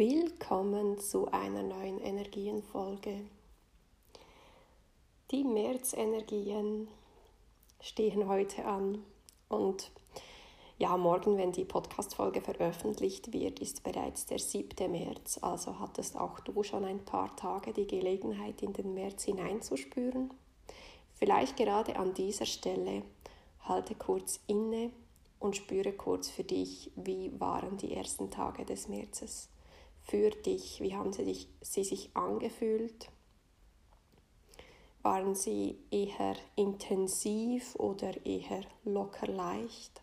Willkommen zu einer neuen Energienfolge. Die Märzenergien stehen heute an und ja, morgen, wenn die Podcast-Folge veröffentlicht wird, ist bereits der 7. März. Also hattest auch du schon ein paar Tage die Gelegenheit, in den März hineinzuspüren. Vielleicht gerade an dieser Stelle halte kurz inne und spüre kurz für dich, wie waren die ersten Tage des Märzes für dich? Wie haben sie, dich, sie sich angefühlt? Waren sie eher intensiv oder eher locker leicht?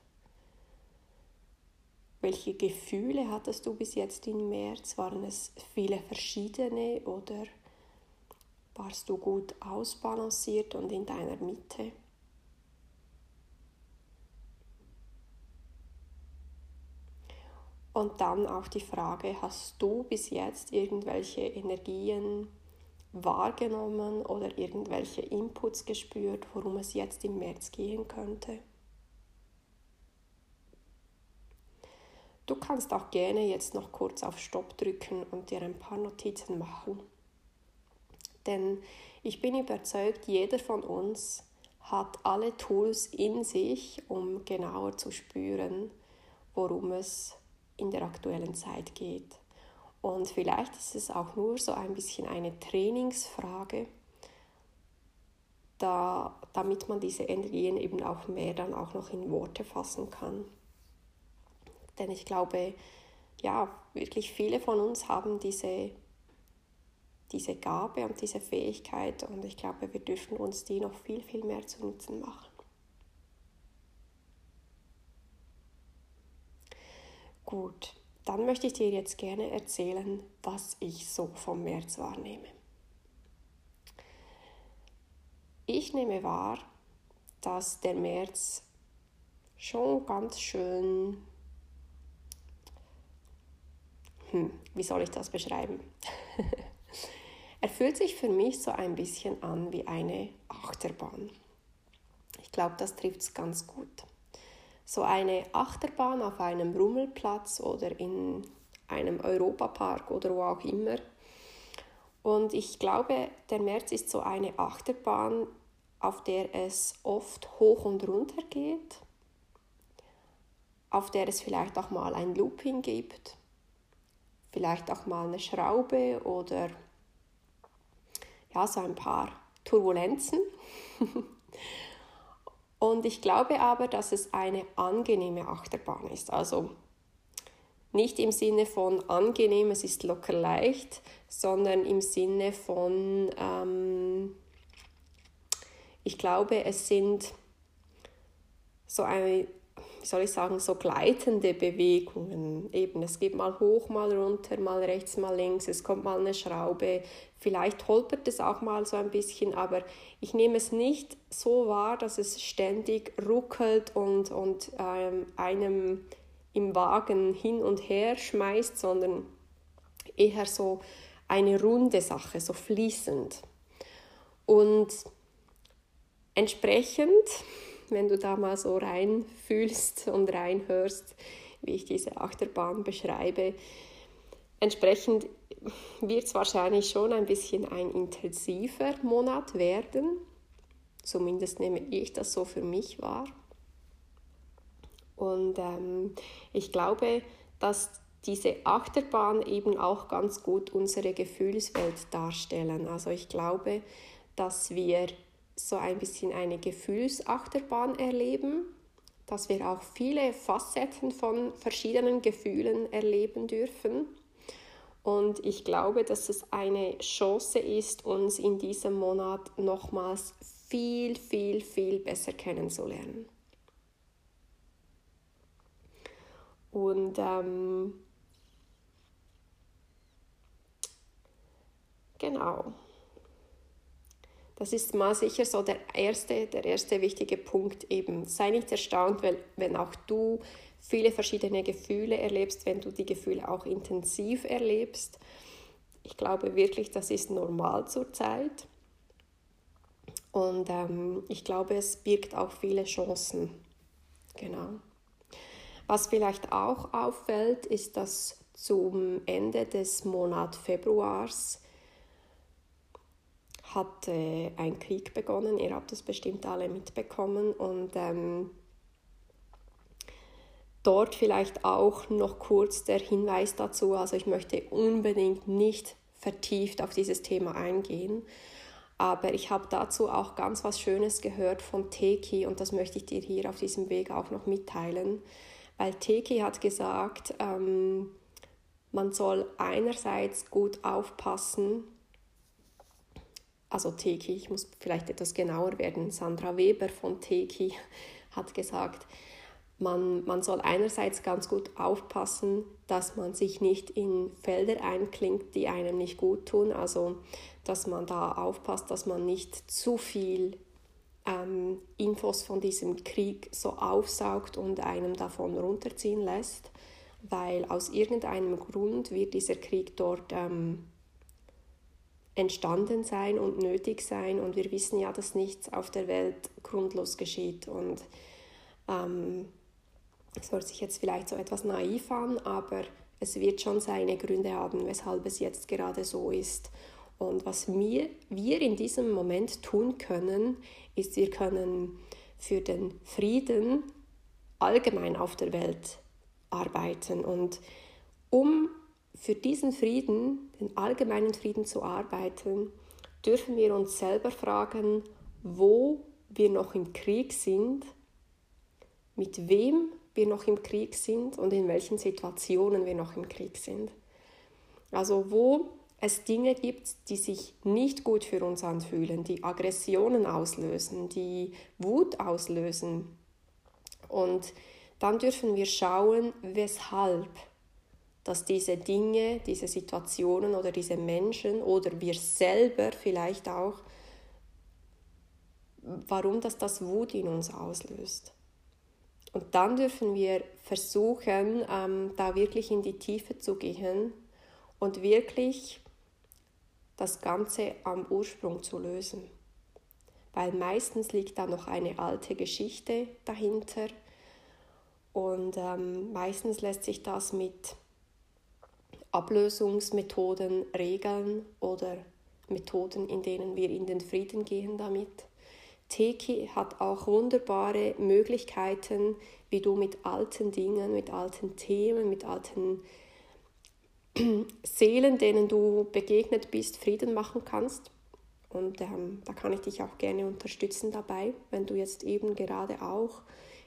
Welche Gefühle hattest du bis jetzt im März? Waren es viele verschiedene oder warst du gut ausbalanciert und in deiner Mitte? Und dann auch die Frage, hast du bis jetzt irgendwelche Energien wahrgenommen oder irgendwelche Inputs gespürt, worum es jetzt im März gehen könnte? Du kannst auch gerne jetzt noch kurz auf Stopp drücken und dir ein paar Notizen machen. Denn ich bin überzeugt, jeder von uns hat alle Tools in sich, um genauer zu spüren, worum es in der aktuellen Zeit geht. Und vielleicht ist es auch nur so ein bisschen eine Trainingsfrage, da, damit man diese Energien eben auch mehr dann auch noch in Worte fassen kann. Denn ich glaube, ja, wirklich viele von uns haben diese, diese Gabe und diese Fähigkeit und ich glaube, wir dürfen uns die noch viel, viel mehr zu Nutzen machen. Gut, dann möchte ich dir jetzt gerne erzählen, was ich so vom März wahrnehme. Ich nehme wahr, dass der März schon ganz schön, hm, wie soll ich das beschreiben? er fühlt sich für mich so ein bisschen an wie eine Achterbahn. Ich glaube, das trifft es ganz gut so eine Achterbahn auf einem Rummelplatz oder in einem Europapark oder wo auch immer. Und ich glaube, der März ist so eine Achterbahn, auf der es oft hoch und runter geht, auf der es vielleicht auch mal ein Looping gibt, vielleicht auch mal eine Schraube oder ja, so ein paar Turbulenzen. Und ich glaube aber, dass es eine angenehme Achterbahn ist. Also nicht im Sinne von angenehm, es ist locker leicht, sondern im Sinne von, ähm, ich glaube, es sind so eine wie soll ich sagen, so gleitende Bewegungen. Eben, es geht mal hoch, mal runter, mal rechts, mal links, es kommt mal eine Schraube, vielleicht holpert es auch mal so ein bisschen, aber ich nehme es nicht so wahr, dass es ständig ruckelt und, und ähm, einem im Wagen hin und her schmeißt, sondern eher so eine runde Sache, so fließend. Und entsprechend wenn du da mal so reinfühlst und reinhörst, wie ich diese Achterbahn beschreibe. Entsprechend wird es wahrscheinlich schon ein bisschen ein intensiver Monat werden. Zumindest nehme ich das so für mich wahr. Und ähm, ich glaube, dass diese Achterbahn eben auch ganz gut unsere Gefühlswelt darstellen. Also ich glaube, dass wir so ein bisschen eine Gefühlsachterbahn erleben, dass wir auch viele Facetten von verschiedenen Gefühlen erleben dürfen. Und ich glaube, dass es eine Chance ist, uns in diesem Monat nochmals viel, viel, viel besser kennenzulernen. Und ähm, genau. Das ist mal sicher so der erste, der erste wichtige Punkt eben. Sei nicht erstaunt, weil, wenn auch du viele verschiedene Gefühle erlebst, wenn du die Gefühle auch intensiv erlebst. Ich glaube wirklich, das ist normal zurzeit. Und ähm, ich glaube, es birgt auch viele Chancen. Genau. Was vielleicht auch auffällt, ist, dass zum Ende des Monats Februars hat äh, ein Krieg begonnen. Ihr habt das bestimmt alle mitbekommen. Und ähm, dort vielleicht auch noch kurz der Hinweis dazu. Also ich möchte unbedingt nicht vertieft auf dieses Thema eingehen. Aber ich habe dazu auch ganz was Schönes gehört von Teki und das möchte ich dir hier auf diesem Weg auch noch mitteilen. Weil Teki hat gesagt, ähm, man soll einerseits gut aufpassen, also Teki, ich muss vielleicht etwas genauer werden, Sandra Weber von Teki hat gesagt, man, man soll einerseits ganz gut aufpassen, dass man sich nicht in Felder einklingt, die einem nicht gut tun. Also, dass man da aufpasst, dass man nicht zu viel ähm, Infos von diesem Krieg so aufsaugt und einem davon runterziehen lässt, weil aus irgendeinem Grund wird dieser Krieg dort ähm, entstanden sein und nötig sein und wir wissen ja, dass nichts auf der Welt grundlos geschieht und ähm, es hört sich jetzt vielleicht so etwas naiv an, aber es wird schon seine Gründe haben, weshalb es jetzt gerade so ist. Und was wir, wir in diesem Moment tun können, ist, wir können für den Frieden allgemein auf der Welt arbeiten. Und um für diesen Frieden, den allgemeinen Frieden zu arbeiten, dürfen wir uns selber fragen, wo wir noch im Krieg sind, mit wem wir noch im Krieg sind und in welchen Situationen wir noch im Krieg sind. Also wo es Dinge gibt, die sich nicht gut für uns anfühlen, die Aggressionen auslösen, die Wut auslösen. Und dann dürfen wir schauen, weshalb dass diese Dinge, diese Situationen oder diese Menschen oder wir selber vielleicht auch, warum das das Wut in uns auslöst. Und dann dürfen wir versuchen, ähm, da wirklich in die Tiefe zu gehen und wirklich das Ganze am Ursprung zu lösen. Weil meistens liegt da noch eine alte Geschichte dahinter und ähm, meistens lässt sich das mit Ablösungsmethoden regeln oder Methoden, in denen wir in den Frieden gehen damit. Teki hat auch wunderbare Möglichkeiten, wie du mit alten Dingen, mit alten Themen, mit alten Seelen, denen du begegnet bist, Frieden machen kannst. Und ähm, da kann ich dich auch gerne unterstützen dabei, wenn du jetzt eben gerade auch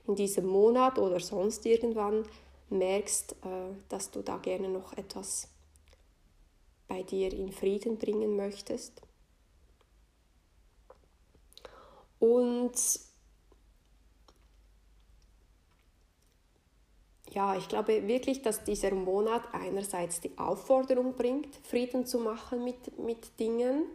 in diesem Monat oder sonst irgendwann merkst, äh, dass du da gerne noch etwas bei dir in Frieden bringen möchtest. Und ja, ich glaube wirklich, dass dieser Monat einerseits die Aufforderung bringt, Frieden zu machen mit, mit Dingen,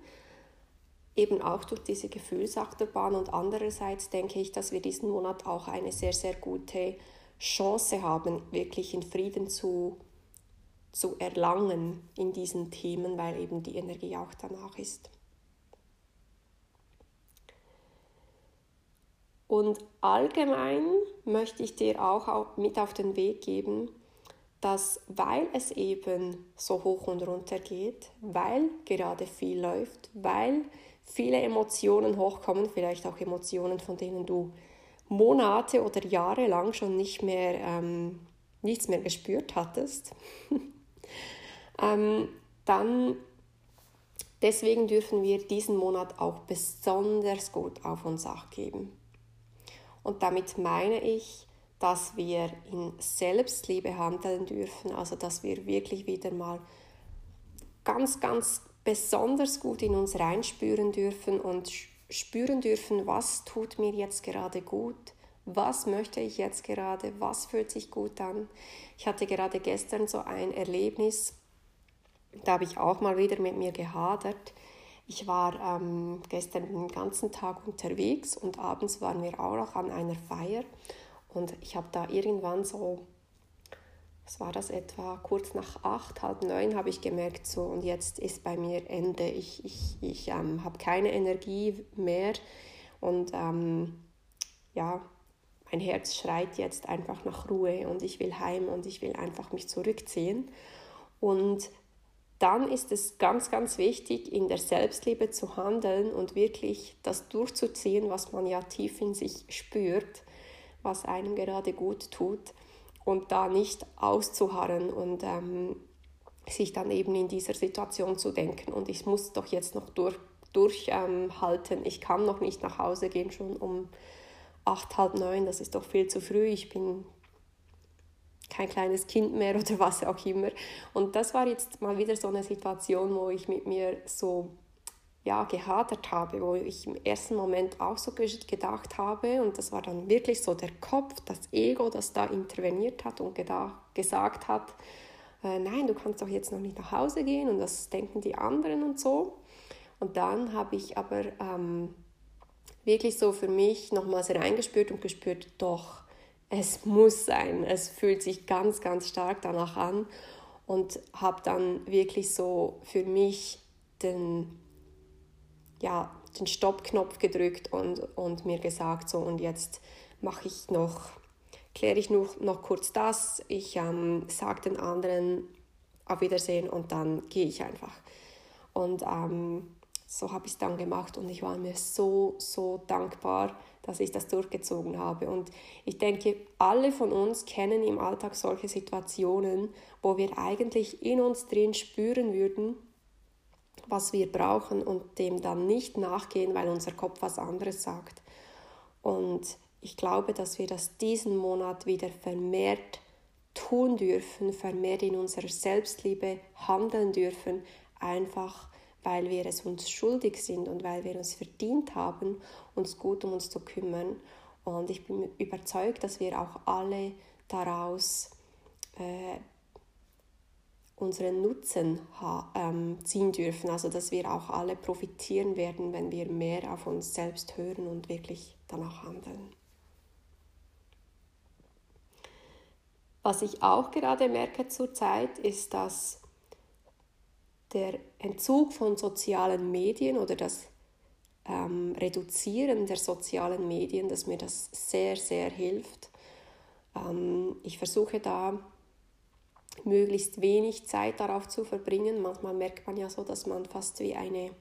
eben auch durch diese Gefühlsachterbahn und andererseits denke ich, dass wir diesen Monat auch eine sehr, sehr gute Chance haben, wirklich in Frieden zu, zu erlangen in diesen Themen, weil eben die Energie auch danach ist. Und allgemein möchte ich dir auch mit auf den Weg geben, dass weil es eben so hoch und runter geht, weil gerade viel läuft, weil viele Emotionen hochkommen, vielleicht auch Emotionen, von denen du Monate oder Jahre lang schon nicht mehr ähm, nichts mehr gespürt hattest, ähm, dann Deswegen dürfen wir diesen Monat auch besonders gut auf uns acht geben. Und damit meine ich, dass wir in Selbstliebe handeln dürfen, also dass wir wirklich wieder mal ganz, ganz besonders gut in uns reinspüren dürfen und spüren dürfen, was tut mir jetzt gerade gut, was möchte ich jetzt gerade, was fühlt sich gut an. Ich hatte gerade gestern so ein Erlebnis, da habe ich auch mal wieder mit mir gehadert. Ich war ähm, gestern den ganzen Tag unterwegs und abends waren wir auch noch an einer Feier und ich habe da irgendwann so was war das etwa, kurz nach acht, halb neun habe ich gemerkt, so und jetzt ist bei mir Ende. Ich, ich, ich ähm, habe keine Energie mehr und ähm, ja, mein Herz schreit jetzt einfach nach Ruhe und ich will heim und ich will einfach mich zurückziehen. Und dann ist es ganz, ganz wichtig, in der Selbstliebe zu handeln und wirklich das durchzuziehen, was man ja tief in sich spürt, was einem gerade gut tut und da nicht auszuharren und ähm, sich dann eben in dieser Situation zu denken. Und ich muss doch jetzt noch durch, durchhalten, ähm, ich kann noch nicht nach Hause gehen, schon um acht, halb neun, das ist doch viel zu früh, ich bin kein kleines Kind mehr oder was auch immer. Und das war jetzt mal wieder so eine Situation, wo ich mit mir so ja, gehadert habe, wo ich im ersten Moment auch so gedacht habe. Und das war dann wirklich so der Kopf, das Ego, das da interveniert hat und gesagt hat, äh, nein, du kannst doch jetzt noch nicht nach Hause gehen und das denken die anderen und so. Und dann habe ich aber ähm, wirklich so für mich nochmals reingespürt und gespürt, doch, es muss sein, es fühlt sich ganz, ganz stark danach an. Und habe dann wirklich so für mich den ja, den Stoppknopf gedrückt und, und mir gesagt, so und jetzt mache ich noch, kläre ich noch, noch kurz das, ich ähm, sage den anderen auf Wiedersehen und dann gehe ich einfach. Und ähm, so habe ich es dann gemacht und ich war mir so, so dankbar, dass ich das durchgezogen habe. Und ich denke, alle von uns kennen im Alltag solche Situationen, wo wir eigentlich in uns drin spüren würden, was wir brauchen und dem dann nicht nachgehen, weil unser Kopf was anderes sagt. Und ich glaube, dass wir das diesen Monat wieder vermehrt tun dürfen, vermehrt in unserer Selbstliebe handeln dürfen, einfach weil wir es uns schuldig sind und weil wir uns verdient haben, uns gut um uns zu kümmern. Und ich bin überzeugt, dass wir auch alle daraus unseren Nutzen ähm, ziehen dürfen, also dass wir auch alle profitieren werden, wenn wir mehr auf uns selbst hören und wirklich danach handeln. Was ich auch gerade merke zurzeit, ist, dass der Entzug von sozialen Medien oder das ähm, Reduzieren der sozialen Medien, dass mir das sehr, sehr hilft. Ähm, ich versuche da möglichst wenig Zeit darauf zu verbringen. Manchmal merkt man ja so, dass man fast wie eine,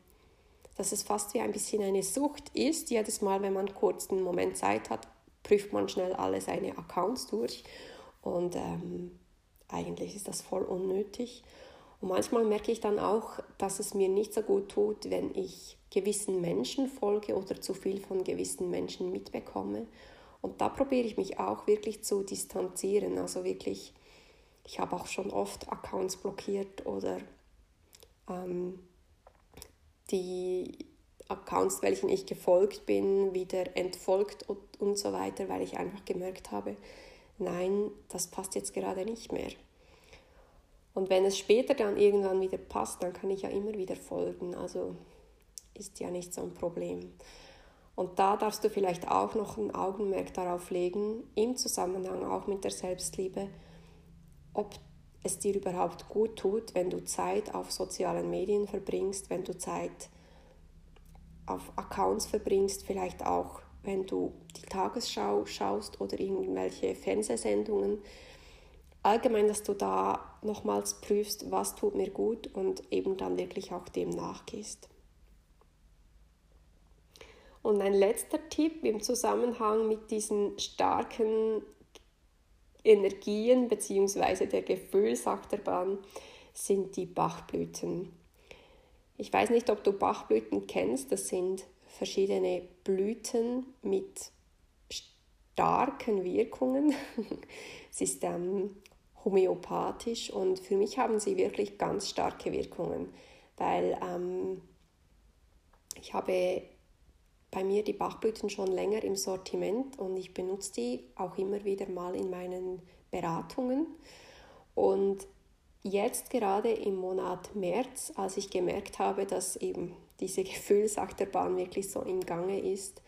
dass es fast wie ein bisschen eine Sucht ist. Jedes Mal, wenn man kurz einen Moment Zeit hat, prüft man schnell alle seine Accounts durch und ähm, eigentlich ist das voll unnötig. Und manchmal merke ich dann auch, dass es mir nicht so gut tut, wenn ich gewissen Menschen folge oder zu viel von gewissen Menschen mitbekomme. Und da probiere ich mich auch wirklich zu distanzieren, also wirklich ich habe auch schon oft Accounts blockiert oder ähm, die Accounts, welchen ich gefolgt bin, wieder entfolgt und, und so weiter, weil ich einfach gemerkt habe, nein, das passt jetzt gerade nicht mehr. Und wenn es später dann irgendwann wieder passt, dann kann ich ja immer wieder folgen. Also ist ja nicht so ein Problem. Und da darfst du vielleicht auch noch ein Augenmerk darauf legen, im Zusammenhang auch mit der Selbstliebe, ob es dir überhaupt gut tut, wenn du Zeit auf sozialen Medien verbringst, wenn du Zeit auf Accounts verbringst, vielleicht auch wenn du die Tagesschau schaust oder irgendwelche Fernsehsendungen. Allgemein, dass du da nochmals prüfst, was tut mir gut und eben dann wirklich auch dem nachgehst. Und ein letzter Tipp im Zusammenhang mit diesen starken Energien bzw. der Gefühlsachterbahn sind die Bachblüten. Ich weiß nicht, ob du Bachblüten kennst. Das sind verschiedene Blüten mit starken Wirkungen. es ist ähm, homöopathisch und für mich haben sie wirklich ganz starke Wirkungen, weil ähm, ich habe bei mir die Bachblüten schon länger im Sortiment und ich benutze die auch immer wieder mal in meinen Beratungen. Und jetzt gerade im Monat März, als ich gemerkt habe, dass eben diese Gefühlsachterbahn wirklich so im Gange ist,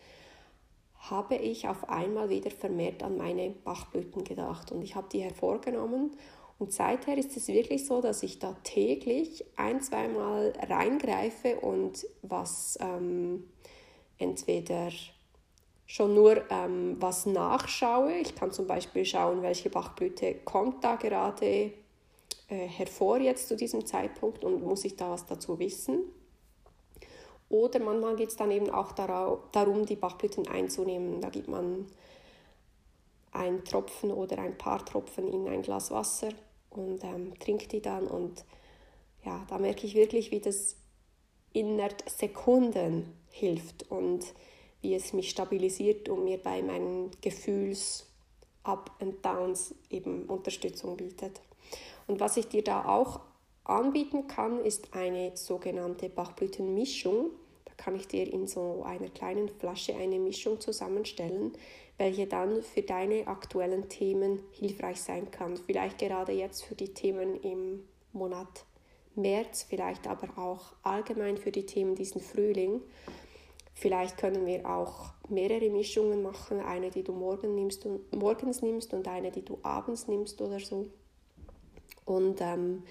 habe ich auf einmal wieder vermehrt an meine Bachblüten gedacht und ich habe die hervorgenommen und seither ist es wirklich so, dass ich da täglich ein, zweimal reingreife und was ähm, entweder schon nur ähm, was nachschaue. Ich kann zum Beispiel schauen, welche Bachblüte kommt da gerade äh, hervor jetzt zu diesem Zeitpunkt und muss ich da was dazu wissen. Oder manchmal geht es dann eben auch darum, die Bachblüten einzunehmen. Da gibt man einen Tropfen oder ein paar Tropfen in ein Glas Wasser und ähm, trinkt die dann. Und ja, da merke ich wirklich, wie das innerhalb Sekunden hilft und wie es mich stabilisiert und mir bei meinen Gefühls-Up and Downs eben Unterstützung bietet. Und was ich dir da auch anbieten kann, ist eine sogenannte Bachblütenmischung. Da kann ich dir in so einer kleinen Flasche eine Mischung zusammenstellen, welche dann für deine aktuellen Themen hilfreich sein kann. Vielleicht gerade jetzt für die Themen im Monat März, vielleicht aber auch allgemein für die Themen diesen Frühling. Vielleicht können wir auch mehrere Mischungen machen, eine, die du morgen nimmst und, morgens nimmst und eine, die du abends nimmst oder so. Und ähm,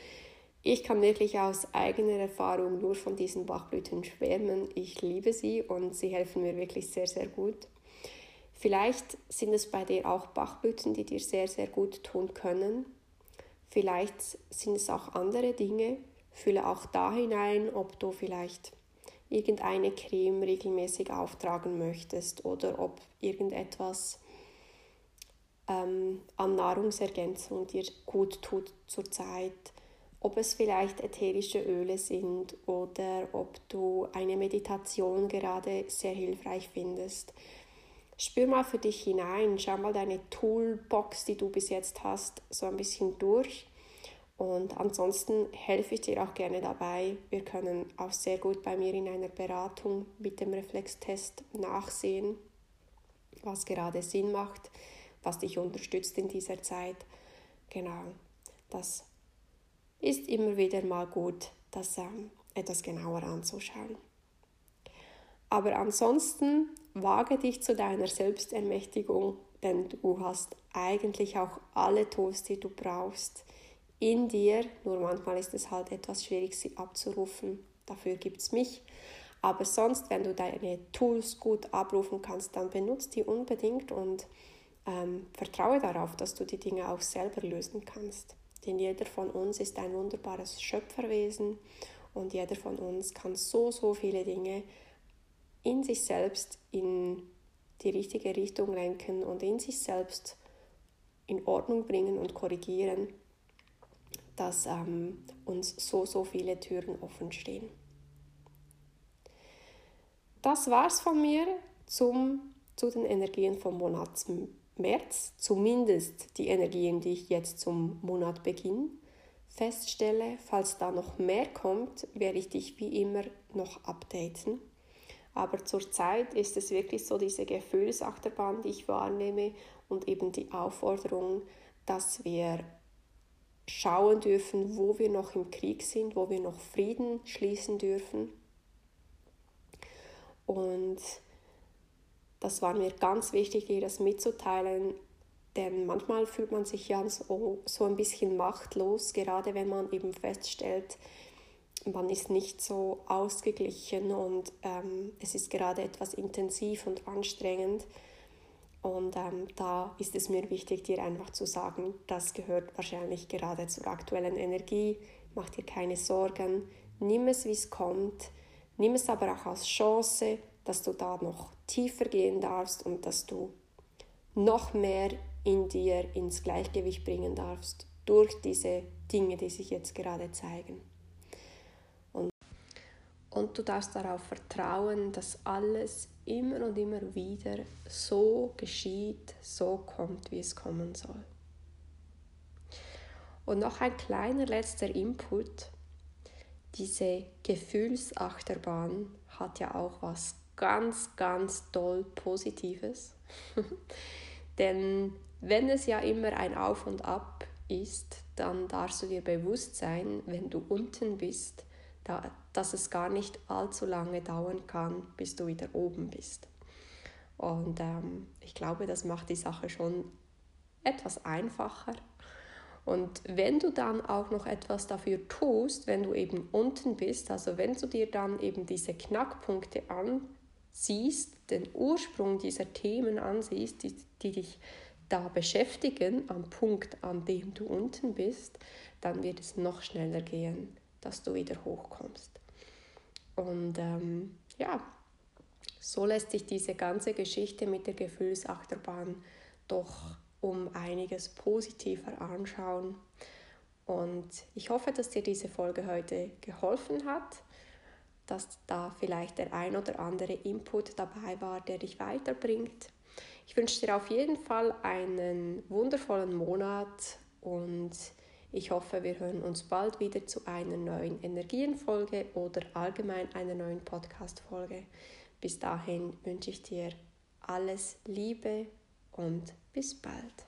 ich kann wirklich aus eigener Erfahrung nur von diesen Bachblüten schwärmen. Ich liebe sie und sie helfen mir wirklich sehr, sehr gut. Vielleicht sind es bei dir auch Bachblüten, die dir sehr, sehr gut tun können. Vielleicht sind es auch andere Dinge. Fühle auch da hinein, ob du vielleicht irgendeine Creme regelmäßig auftragen möchtest oder ob irgendetwas ähm, an Nahrungsergänzung dir gut tut zurzeit ob es vielleicht ätherische Öle sind oder ob du eine Meditation gerade sehr hilfreich findest. Spür mal für dich hinein, schau mal deine Toolbox, die du bis jetzt hast, so ein bisschen durch. Und ansonsten helfe ich dir auch gerne dabei. Wir können auch sehr gut bei mir in einer Beratung mit dem Reflextest nachsehen, was gerade Sinn macht, was dich unterstützt in dieser Zeit. Genau, das ist immer wieder mal gut, das ähm, etwas genauer anzuschauen. Aber ansonsten wage dich zu deiner Selbstermächtigung, denn du hast eigentlich auch alle Tools, die du brauchst, in dir. Nur manchmal ist es halt etwas schwierig, sie abzurufen. Dafür gibt es mich. Aber sonst, wenn du deine Tools gut abrufen kannst, dann benutze die unbedingt und ähm, vertraue darauf, dass du die Dinge auch selber lösen kannst. Denn jeder von uns ist ein wunderbares Schöpferwesen und jeder von uns kann so, so viele Dinge in sich selbst in die richtige Richtung lenken und in sich selbst in Ordnung bringen und korrigieren, dass ähm, uns so, so viele Türen offen stehen. Das war's von mir zum, zu den Energien vom Monat März zumindest die Energien, die ich jetzt zum Monatbeginn feststelle. Falls da noch mehr kommt, werde ich dich wie immer noch updaten. Aber zurzeit ist es wirklich so diese Gefühlsachterbahn, die ich wahrnehme und eben die Aufforderung, dass wir schauen dürfen, wo wir noch im Krieg sind, wo wir noch Frieden schließen dürfen. Und das war mir ganz wichtig, dir das mitzuteilen, denn manchmal fühlt man sich ja so, so ein bisschen machtlos, gerade wenn man eben feststellt, man ist nicht so ausgeglichen und ähm, es ist gerade etwas intensiv und anstrengend. Und ähm, da ist es mir wichtig, dir einfach zu sagen, das gehört wahrscheinlich gerade zur aktuellen Energie. Mach dir keine Sorgen, nimm es, wie es kommt, nimm es aber auch als Chance, dass du da noch tiefer gehen darfst und dass du noch mehr in dir ins Gleichgewicht bringen darfst durch diese Dinge, die sich jetzt gerade zeigen. Und, du darfst darauf vertrauen, dass alles immer und immer wieder so geschieht, so kommt, wie es kommen soll. Und noch ein kleiner letzter Input. Diese Gefühlsachterbahn hat ja auch was ganz, ganz toll Positives. Denn wenn es ja immer ein Auf und Ab ist, dann darfst du dir bewusst sein, wenn du unten bist, da, dass es gar nicht allzu lange dauern kann, bis du wieder oben bist. Und ähm, ich glaube, das macht die Sache schon etwas einfacher. Und wenn du dann auch noch etwas dafür tust, wenn du eben unten bist, also wenn du dir dann eben diese Knackpunkte ansiehst, den Ursprung dieser Themen ansiehst, die, die dich da beschäftigen am Punkt, an dem du unten bist, dann wird es noch schneller gehen, dass du wieder hochkommst. Und ähm, ja, so lässt sich diese ganze Geschichte mit der Gefühlsachterbahn doch um einiges positiver anschauen. Und ich hoffe, dass dir diese Folge heute geholfen hat, dass da vielleicht der ein oder andere Input dabei war, der dich weiterbringt. Ich wünsche dir auf jeden Fall einen wundervollen Monat und ich hoffe, wir hören uns bald wieder zu einer neuen Energienfolge oder allgemein einer neuen Podcast-Folge. Bis dahin wünsche ich dir alles Liebe und bis bald.